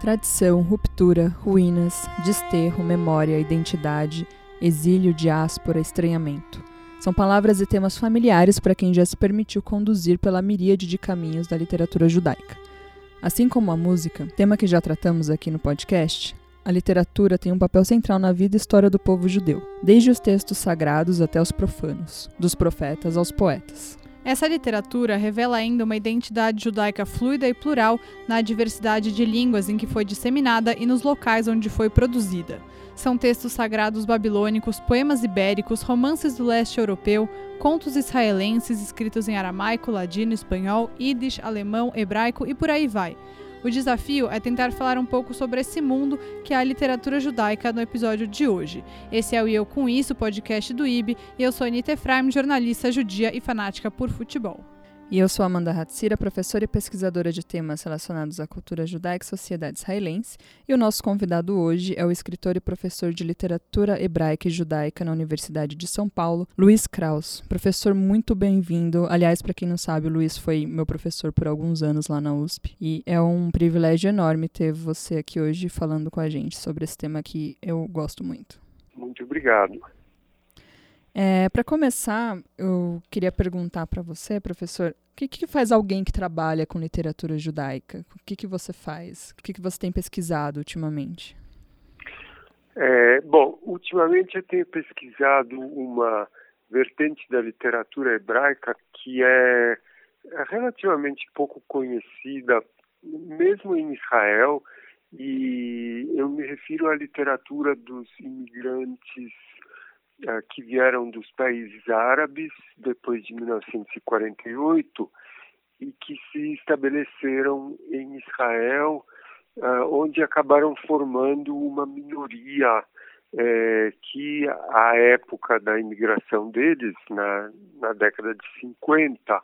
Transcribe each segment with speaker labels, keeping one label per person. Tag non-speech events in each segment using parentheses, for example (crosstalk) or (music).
Speaker 1: Tradição, ruptura, ruínas, desterro, memória, identidade, exílio, diáspora, estranhamento. São palavras e temas familiares para quem já se permitiu conduzir pela miríade de caminhos da literatura judaica. Assim como a música, tema que já tratamos aqui no podcast, a literatura tem um papel central na vida e história do povo judeu, desde os textos sagrados até os profanos, dos profetas aos poetas.
Speaker 2: Essa literatura revela ainda uma identidade judaica fluida e plural na diversidade de línguas em que foi disseminada e nos locais onde foi produzida. São textos sagrados babilônicos, poemas ibéricos, romances do leste europeu, contos israelenses escritos em aramaico, ladino, espanhol, yiddish, alemão, hebraico e por aí vai. O desafio é tentar falar um pouco sobre esse mundo que é a literatura judaica no episódio de hoje. Esse é o Eu Com Isso, podcast do IB, e eu sou Anita Efraim, jornalista judia e fanática por futebol.
Speaker 1: E eu sou Amanda Hatzira, professora e pesquisadora de temas relacionados à cultura judaica e sociedade israelense, e o nosso convidado hoje é o escritor e professor de literatura hebraica e judaica na Universidade de São Paulo, Luiz Kraus. Professor, muito bem-vindo. Aliás, para quem não sabe, o Luiz foi meu professor por alguns anos lá na USP, e é um privilégio enorme ter você aqui hoje falando com a gente sobre esse tema que eu gosto muito.
Speaker 3: Muito obrigado.
Speaker 1: É, para começar, eu queria perguntar para você, professor, o que, que, faz alguém que trabalha com literatura judaica? O que, que você faz? O que, que você tem pesquisado ultimamente?
Speaker 3: É, bom, ultimamente eu tenho pesquisado uma vertente da literatura hebraica que é, relativamente pouco conhecida, mesmo em Israel, e eu me refiro à literatura dos imigrantes que vieram dos países árabes depois de 1948 e que se estabeleceram em Israel, uh, onde acabaram formando uma minoria é, que, à época da imigração deles, na, na década de 50,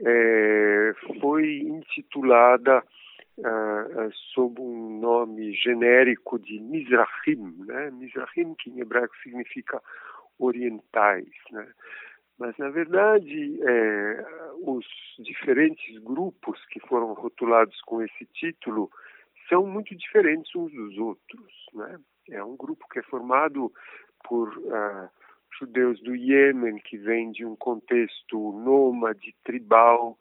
Speaker 3: é, foi intitulada sob um nome genérico de Mizrahim, né? Mizrahim, que em hebraico significa orientais, né? Mas, na verdade, é, os diferentes grupos que foram rotulados com esse título são muito diferentes uns dos outros. Né? É um grupo que é formado por uh, judeus do Iêmen, que vem de um contexto nômade, tribal,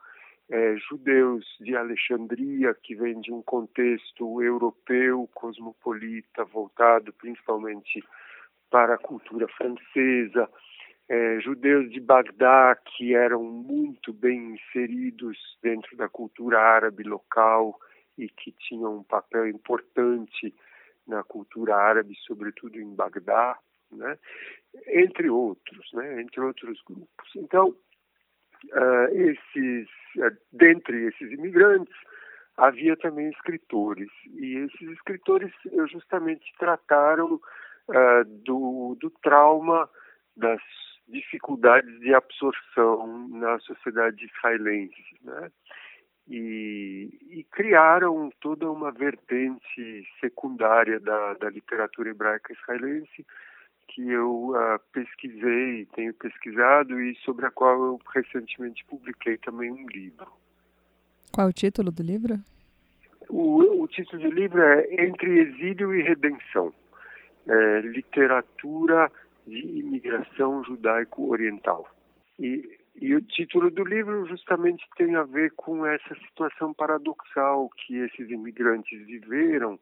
Speaker 3: é, judeus de Alexandria, que vem de um contexto europeu, cosmopolita, voltado principalmente para a cultura francesa, é, judeus de Bagdá, que eram muito bem inseridos dentro da cultura árabe local e que tinham um papel importante na cultura árabe, sobretudo em Bagdá, né? entre outros, né? entre outros grupos. Então, uh, esses, uh, dentre esses imigrantes, havia também escritores, e esses escritores justamente trataram uh, do, do trauma, das dificuldades de absorção na sociedade israelense, né? E, e, criaram toda uma vertente secundária da, da literatura hebraica israelense que eu uh, pesquisei, tenho pesquisado e sobre a qual eu recentemente publiquei também um livro.
Speaker 1: Qual é o título do livro?
Speaker 3: O, o título do livro é Entre Exílio e Redenção, é, Literatura de Imigração Judaico-Oriental. E, e o título do livro justamente tem a ver com essa situação paradoxal que esses imigrantes viveram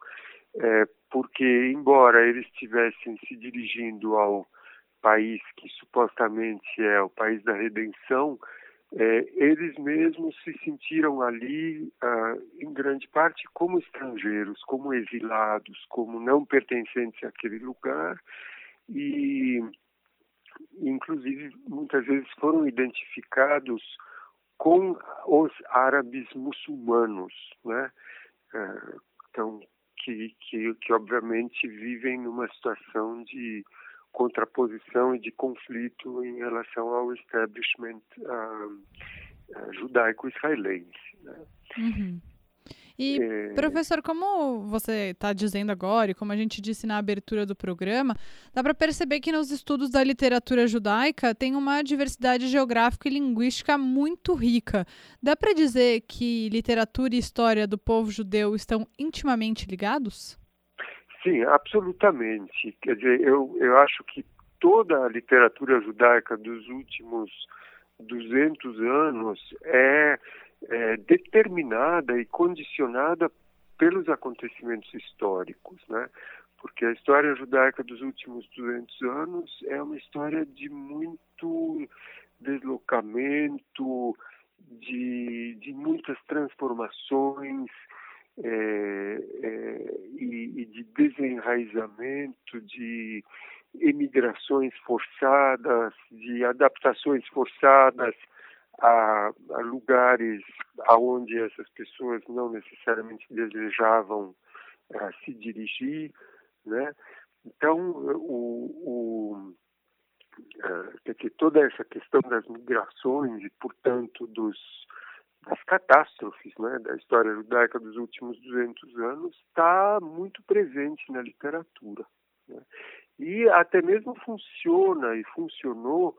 Speaker 3: é, porque, embora eles estivessem se dirigindo ao país que supostamente é o país da redenção, é, eles mesmos se sentiram ali, ah, em grande parte, como estrangeiros, como exilados, como não pertencentes àquele lugar e, inclusive, muitas vezes foram identificados com os árabes muçulmanos, né? Ah, então, que, que, que obviamente vivem numa situação de contraposição e de conflito em relação ao establishment uh, judaico-israelense. Né?
Speaker 2: Uhum. E, é... professor, como você está dizendo agora, e como a gente disse na abertura do programa, dá para perceber que nos estudos da literatura judaica tem uma diversidade geográfica e linguística muito rica. Dá para dizer que literatura e história do povo judeu estão intimamente ligados?
Speaker 3: Sim, absolutamente. Quer dizer, eu, eu acho que toda a literatura judaica dos últimos 200 anos é, é determinada e condicionada pelos acontecimentos históricos, né? Porque a história judaica dos últimos 200 anos é uma história de muito deslocamento, de, de muitas transformações é, é, e, e de desenraizamento, de emigrações forçadas, de adaptações forçadas a, a lugares aonde essas pessoas não necessariamente desejavam uh, se dirigir, né? Então, o, o uh, toda essa questão das migrações e, portanto, dos, das catástrofes né, da história judaica dos últimos 200 anos está muito presente na literatura. Né? e até mesmo funciona e funcionou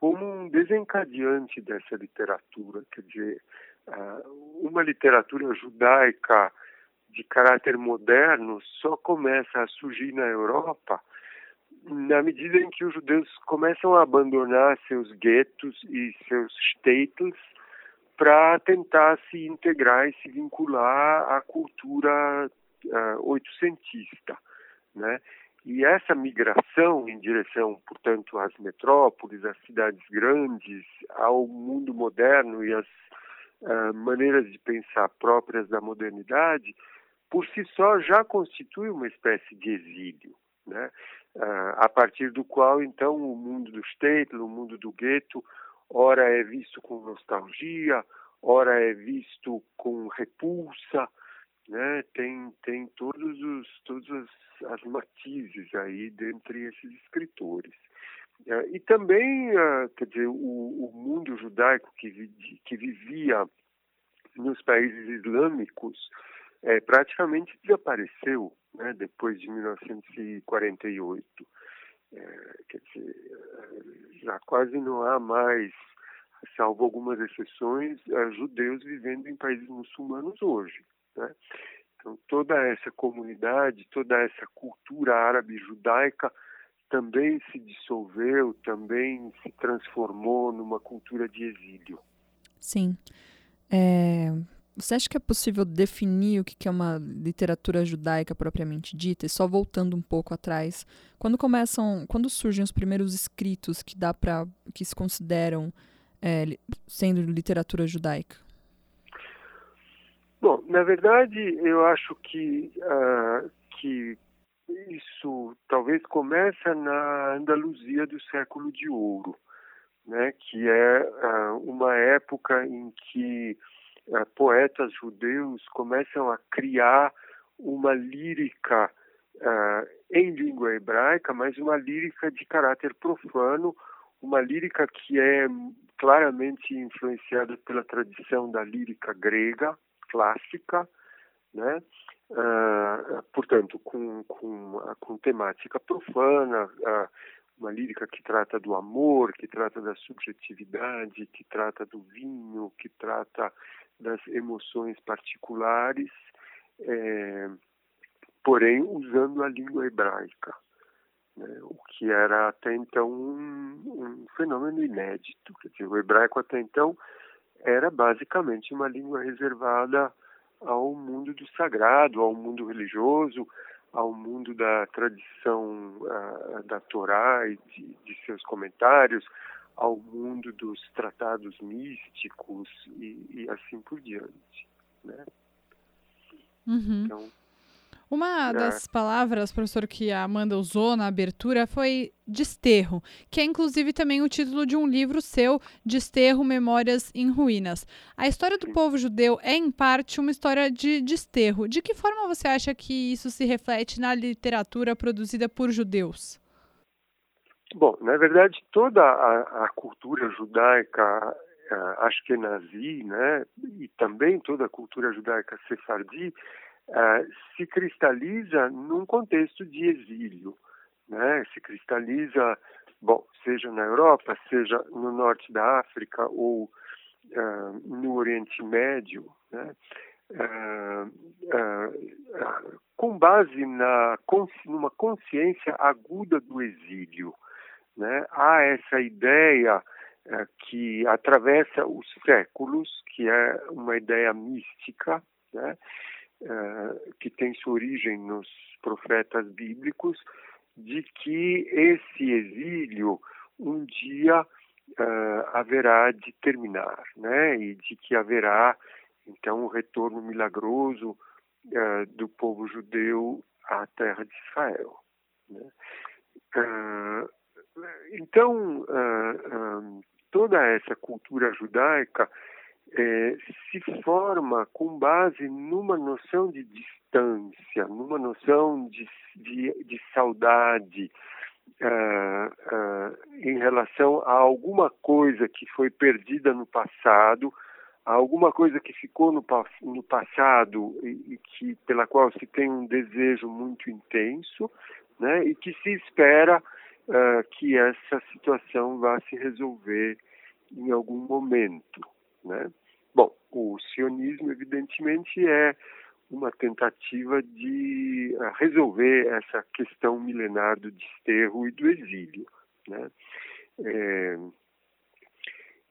Speaker 3: como um desencadeante dessa literatura, quer dizer, ah, uma literatura judaica de caráter moderno só começa a surgir na Europa na medida em que os judeus começam a abandonar seus guetos e seus shtetls para tentar se integrar e se vincular à cultura uh, oitocentista, né? E essa migração em direção, portanto, às metrópoles, às cidades grandes, ao mundo moderno e às uh, maneiras de pensar próprias da modernidade, por si só já constitui uma espécie de exílio, né? Uh, a partir do qual, então, o mundo do shtetl, o mundo do gueto, ora é visto com nostalgia, ora é visto com repulsa, né? Tem tem todos os todas as, as matizes aí dentre esses escritores. Uh, e também, uh, quer dizer, o, o mundo judaico que, que vivia nos países islâmicos é, praticamente desapareceu né, depois de 1948. É, quer dizer, já quase não há mais, salvo algumas exceções, judeus vivendo em países muçulmanos hoje. Né? Então, toda essa comunidade, toda essa cultura árabe judaica também se dissolveu, também se transformou numa cultura de exílio.
Speaker 1: Sim. É, você acha que é possível definir o que é uma literatura judaica propriamente dita? E só voltando um pouco atrás, quando começam, quando surgem os primeiros escritos que dá para que se consideram é, sendo literatura judaica?
Speaker 3: Bom, na verdade, eu acho que, uh, que isso talvez começa na Andaluzia do século de ouro, né, que é uh, uma época em que uh, poetas judeus começam a criar uma lírica em língua hebraica, mas uma lírica de caráter profano, uma lírica que é claramente influenciada pela tradição da lírica grega, clássica, né? Uh, portanto, com, com, com temática profana, uh, uma lírica que trata do amor, que trata da subjetividade, que trata do vinho, que trata das emoções particulares, é, porém usando a língua hebraica, né? o que era até então um, um fenômeno inédito. Quer dizer, o hebraico até então era basicamente uma língua reservada ao mundo do sagrado, ao mundo religioso, ao mundo da tradição uh, da Torá e de, de, seus comentários, ao mundo dos tratados místicos e, e assim por diante, né?
Speaker 2: Uhum. Então, uma é. das palavras, professor, que a Amanda usou na abertura foi desterro, que é inclusive também o título de um livro seu, Desterro Memórias em Ruínas. A história do povo judeu é, em parte, uma história de desterro. De que forma você acha que isso se reflete na literatura produzida por judeus?
Speaker 3: Bom, na verdade, toda a, a cultura judaica uh, ashkenazi, né, e também toda a cultura judaica sefardi, uh, se cristaliza num contexto de exílio, né, se cristaliza, bom, seja na Europa, seja no norte da África ou uh, no Oriente Médio, né, com base na numa consciência aguda do exílio, né, há essa ideia que atravessa os séculos, que é uma ideia mística, né, é, que tem sua origem nos profetas bíblicos, de que esse exílio um dia uh, haverá de terminar, né, e de que haverá então um retorno milagroso uh, do povo judeu à terra de Israel. Né. Então, toda essa cultura judaica é, se forma com base numa noção de distância, numa noção de, de, de saudade uh, uh, em relação a alguma coisa que foi perdida no passado, a alguma coisa que ficou no, no passado e, e, que pela qual se tem um desejo muito intenso, né, e que se espera uh, que essa situação vá se resolver em algum momento. Né? Bom, o sionismo, evidentemente, é uma tentativa de uh, resolver essa questão milenar do desterro e do exílio. Né? É,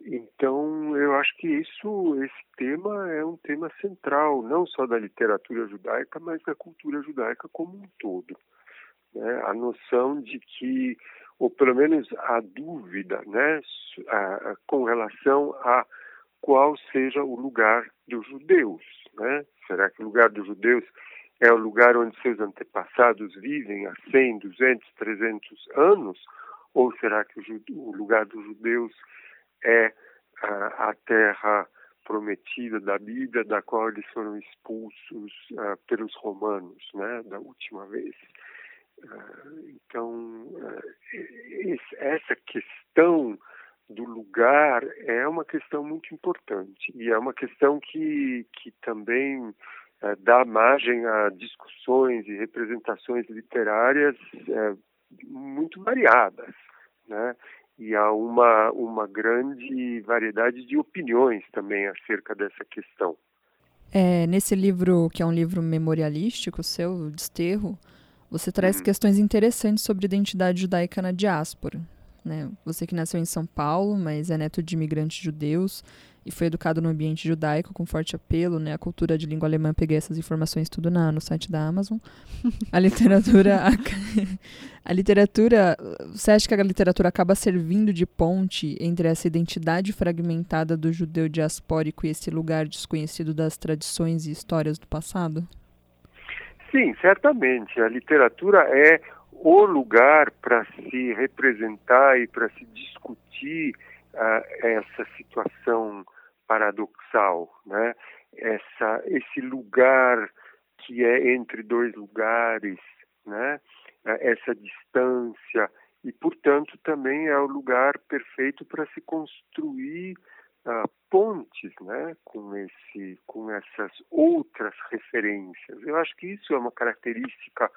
Speaker 3: então, eu acho que isso, esse tema é um tema central, não só da literatura judaica, mas da cultura judaica como um todo né, a noção de que, ou pelo menos a dúvida, né, a, a, com relação a qual seja o lugar dos judeus. Né? Será que o lugar dos judeus é o lugar onde seus antepassados vivem há 100, 200, 300 anos? Ou será que o, lugar dos judeus é a, terra prometida da Bíblia, da qual eles foram expulsos pelos romanos, né, da última vez? Então, eh, essa questão do lugar é uma questão muito importante e é uma questão que, que também é, dá margem a discussões e representações literárias é, muito variadas, né? E há uma, uma grande variedade de opiniões também acerca dessa questão.
Speaker 1: É, nesse livro, que é um livro memorialístico seu, Desterro, você traz uhum. questões interessantes sobre identidade judaica na diáspora. Né? Você que nasceu em São Paulo, mas é neto de imigrantes judeus e foi educado no ambiente judaico com forte apelo, né? A cultura de língua alemã, peguei essas informações tudo na, no site da Amazon. (laughs) A literatura (laughs) a, a, literatura, você acha que a literatura acaba servindo de ponte entre essa identidade fragmentada do judeu diaspórico e esse lugar desconhecido das tradições e histórias do passado?
Speaker 3: Sim, certamente. A literatura é o lugar para se representar e para se discutir uh, essa situação paradoxal, né? Essa, esse lugar que é entre dois lugares, né? Uh, essa distância e, portanto, também é o lugar perfeito para se construir uh, pontes né, com, esse, com essas outras referências. Eu acho que isso é uma característica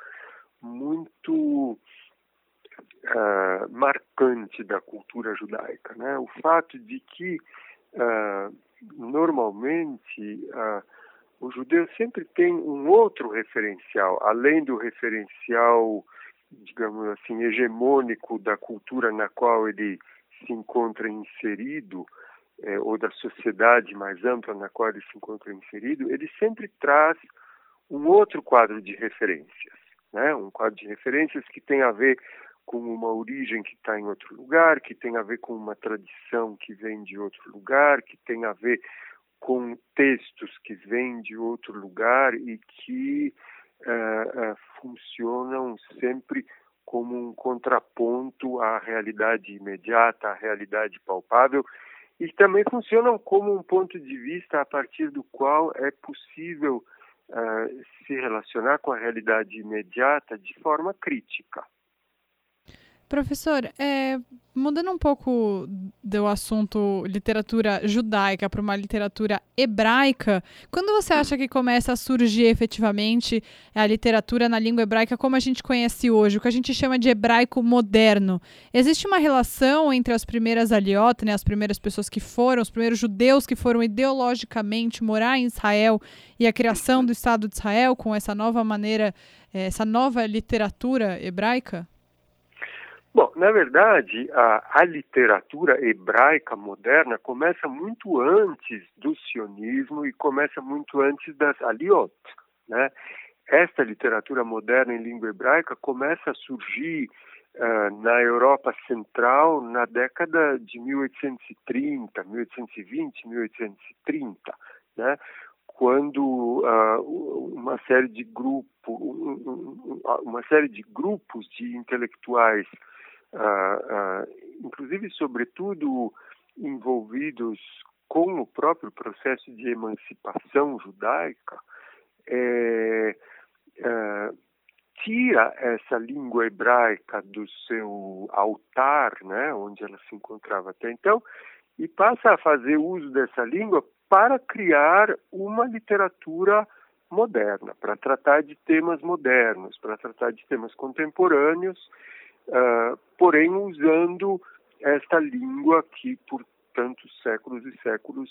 Speaker 3: muito uh, marcante da cultura judaica. Né? O fato de que, uh, normalmente, uh, o judeu sempre tem um outro referencial, além do referencial, digamos assim, hegemônico da cultura na qual ele se encontra inserido, é, ou da sociedade mais ampla na qual ele se encontra inserido, ele sempre traz um outro quadro de referências, né? um quadro de referências que tem a ver com uma origem que está em outro lugar, que tem a ver com uma tradição que vem de outro lugar, que tem a ver com textos que vêm de outro lugar e que uh, uh, funcionam sempre como um contraponto à realidade imediata, à realidade palpável e também funcionam como um ponto de vista a partir do qual é possível uh, se relacionar com a realidade imediata de forma crítica.
Speaker 2: Professor, é, mudando um pouco do assunto literatura judaica para uma literatura hebraica, quando você acha que começa a surgir efetivamente a literatura na língua hebraica como a gente conhece hoje, o que a gente chama de hebraico moderno? Existe uma relação entre as primeiras aliot, né, as primeiras pessoas que foram, os primeiros judeus que foram ideologicamente morar em Israel e a criação do Estado de Israel com essa nova maneira, eh, essa nova literatura hebraica?
Speaker 3: Bom, na verdade, a, a, literatura hebraica moderna começa muito antes do sionismo e começa muito antes das aliot, né? Esta literatura moderna em língua hebraica começa a surgir uh, na Europa Central na década de 1830, 1820, 1830, né? quando uh, uma série de grupos, uma série de grupos de intelectuais inclusive, sobretudo, envolvidos com o próprio processo de emancipação judaica, é, é, tira essa língua hebraica do seu altar, né, onde ela se encontrava até então, e passa a fazer uso dessa língua para criar uma literatura moderna, para tratar de temas modernos, para tratar de temas contemporâneos uh, porém usando esta língua que por tantos séculos e séculos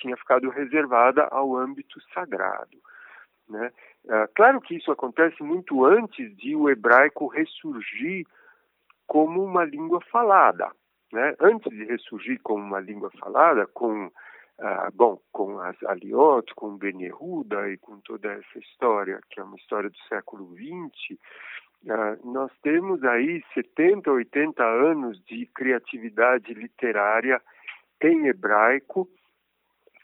Speaker 3: tinha ficado reservada ao âmbito sagrado. Né? Uh, claro que isso acontece muito antes de o hebraico ressurgir como uma língua falada. Né? Antes de ressurgir como uma língua falada, com uh, bom, com as Aliot, com Ben Yehuda e com toda essa história, que é uma história do século XX, nós temos aí 70, 80 anos de criatividade literária em hebraico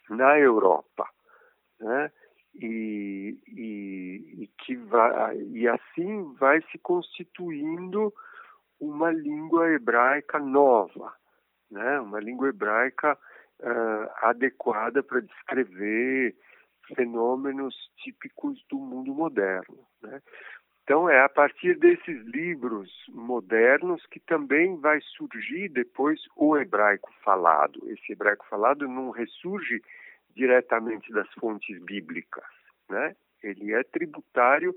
Speaker 3: na Europa, né? E, e, e, que vai, e assim vai se constituindo uma língua hebraica nova, né? Uma língua hebraica uh, adequada para descrever fenômenos típicos do mundo moderno, né? Então, é a partir desses livros modernos que também vai surgir depois o hebraico falado. Esse hebraico falado não ressurge diretamente das fontes bíblicas, né? Ele é tributário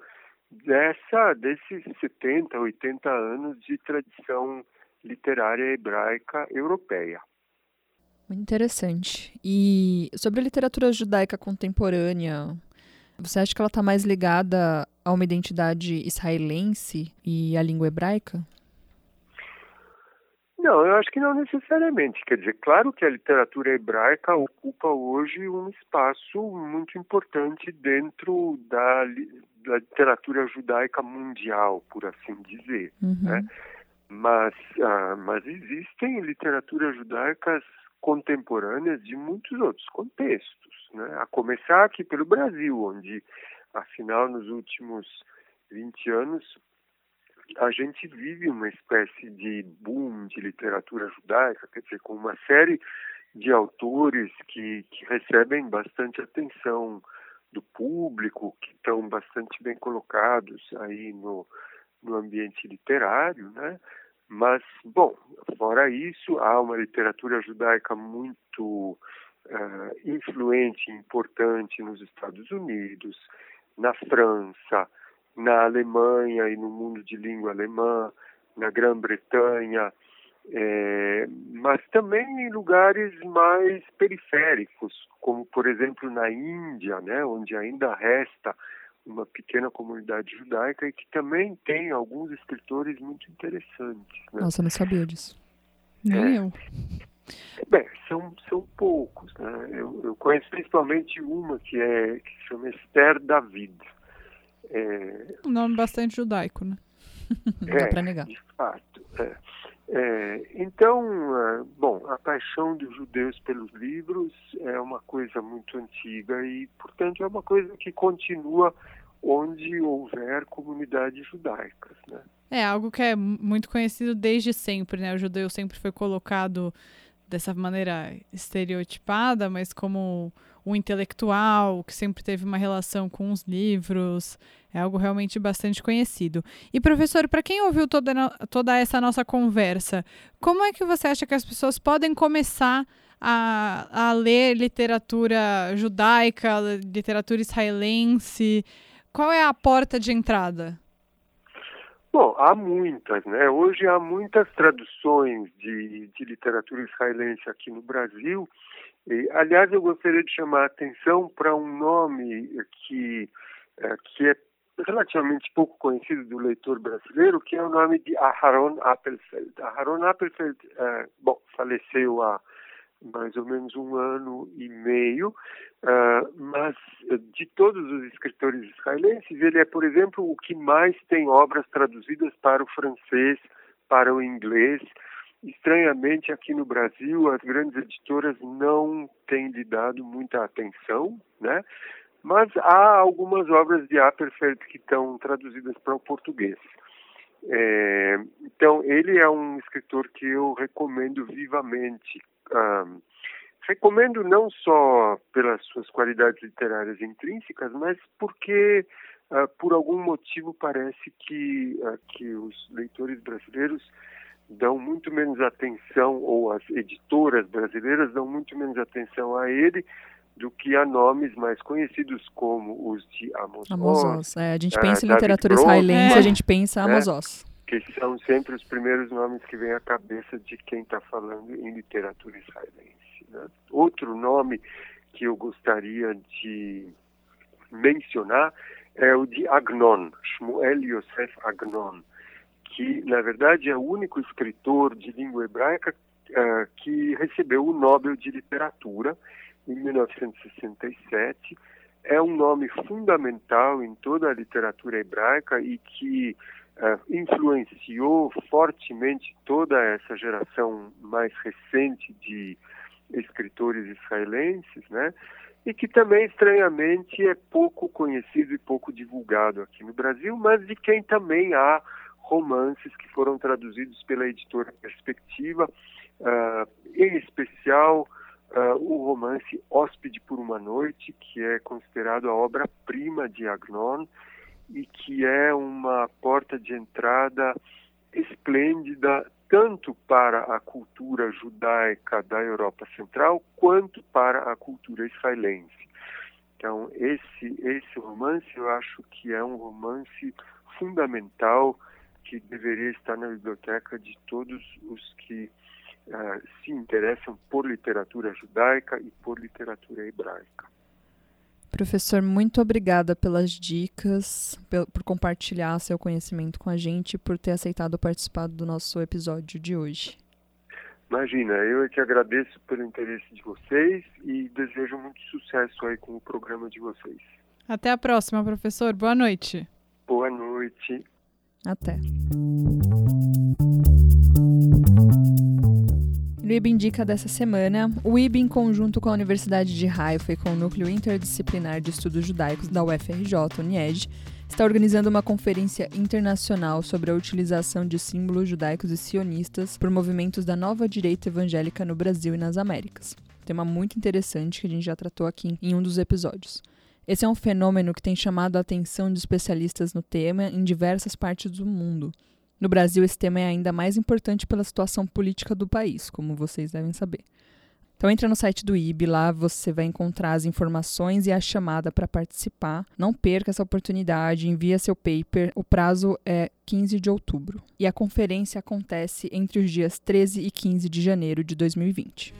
Speaker 3: dessa desses 70, 80 anos de tradição literária hebraica europeia.
Speaker 1: Muito interessante. E sobre a literatura judaica contemporânea, você acha que ela está mais ligada a uma identidade israelense e à língua hebraica?
Speaker 3: Não, eu acho que não necessariamente. Quer dizer, claro que a literatura hebraica ocupa hoje um espaço muito importante dentro da, da literatura judaica mundial, por assim dizer. Uhum. Né? Mas, ah, mas existem literaturas judaicas contemporâneas de muitos outros contextos, né? a começar aqui pelo Brasil, onde, afinal, nos últimos 20 anos, a gente vive uma espécie de boom de literatura judaica, quer dizer, com uma série de autores que, que recebem bastante atenção do público, que estão bastante bem colocados aí no, no ambiente literário, né? Mas, bom, fora isso, há uma literatura judaica muito uh, influente, importante nos Estados Unidos, na França, na Alemanha e no mundo de língua alemã, na Grã-Bretanha, é, mas também em lugares mais periféricos, como por exemplo na Índia, né, onde ainda resta uma pequena comunidade judaica e que também tem alguns escritores muito interessantes. Né?
Speaker 1: Nossa, não sabia disso. Nem
Speaker 3: é. eu. Bem, são, são poucos. Né? Eu, eu, conheço principalmente uma que, é, que se chama Esther David.
Speaker 2: É... Um nome bastante judaico, né? (laughs)
Speaker 1: Não é, dá para negar.
Speaker 3: De fato. É. É, então, é, bom, a paixão dos judeus pelos livros é uma coisa muito antiga e, portanto, é uma coisa que continua onde houver comunidades judaicas, né?
Speaker 2: É algo que é muito conhecido desde sempre, né? O judeu sempre foi colocado dessa maneira estereotipada, mas como um intelectual que sempre teve uma relação com os livros. É algo realmente bastante conhecido. E, professor, para quem ouviu toda, toda essa nossa conversa, como é que você acha que as pessoas podem começar a, a ler literatura judaica, literatura israelense? Qual é a porta de entrada?
Speaker 3: Bom, há muitas, né? Hoje há muitas traduções de, de literatura israelense aqui no Brasil. E, aliás, eu gostaria de chamar a atenção para um nome que, é, que é relativamente pouco conhecido do leitor brasileiro, que é o nome de Aharon Appelfeld. Aharon Appelfeld, é, bom, faleceu há mais ou menos um ano e meio, uh, mas de todos os escritores israelenses, ele é, por exemplo, o que mais tem obras traduzidas para o francês, para o inglês. Estranhamente, aqui no Brasil, as grandes editoras não têm lhe dado muita atenção, né? Mas há algumas obras de Apperfeld que estão traduzidas para o português. É, então, ele é um escritor que eu recomendo vivamente. Recomendo não só pelas suas qualidades literárias intrínsecas, mas porque, uh, por algum motivo, parece que, uh, que os leitores brasileiros dão muito menos atenção, ou as editoras brasileiras dão muito menos atenção a ele do que a nomes mais conhecidos como os de Amos,
Speaker 1: Amos Oz. É, a gente pensa em literatura israelense, é. a gente pensa Amos né? Oz.
Speaker 3: Que são sempre os primeiros nomes que vêm à cabeça de quem está falando em literatura israelense. Né? Outro nome que eu gostaria de mencionar é o de Agnon, Shmuel Yosef Agnon, que na verdade é o único escritor de língua hebraica uh, que recebeu o Nobel de Literatura em 1967. É um nome fundamental em toda a literatura hebraica e que influenciou fortemente toda essa geração mais recente de escritores israelenses, né? E que também, estranhamente, é pouco conhecido e pouco divulgado aqui no Brasil, mas de quem também há romances que foram traduzidos pela editora Perspectiva, uh, em especial uh, o romance Hóspede por uma Noite, que é considerado a obra-prima de Agnon e que é uma porta de entrada esplêndida tanto para a cultura judaica da Europa Central quanto para a cultura israelense. Então, esse, esse romance eu acho que é um romance fundamental que deveria estar na biblioteca de todos os que uh, se interessam por literatura judaica e por literatura hebraica.
Speaker 1: Professor, muito obrigada pelas dicas, por compartilhar seu conhecimento com a gente e por ter aceitado participar do nosso episódio de hoje.
Speaker 3: Imagina, eu é que agradeço pelo interesse de vocês e desejo muito sucesso aí com o programa de vocês.
Speaker 2: Até a próxima, professor. Boa noite.
Speaker 3: Boa noite.
Speaker 1: Até. No IB Indica dessa semana, o IB, em conjunto com a Universidade de Haifa e com o Núcleo Interdisciplinar de Estudos Judaicos da UFRJ, UNIED, está organizando uma conferência internacional sobre a utilização de símbolos judaicos e sionistas por movimentos da nova direita evangélica no Brasil e nas Américas. Tema muito interessante que a gente já tratou aqui em um dos episódios. Esse é um fenômeno que tem chamado a atenção de especialistas no tema em diversas partes do mundo. No Brasil, esse tema é ainda mais importante pela situação política do país, como vocês devem saber. Então entra no site do IB, lá você vai encontrar as informações e a chamada para participar. Não perca essa oportunidade, envia seu paper. O prazo é 15 de outubro. E a conferência acontece entre os dias 13 e 15 de janeiro de 2020.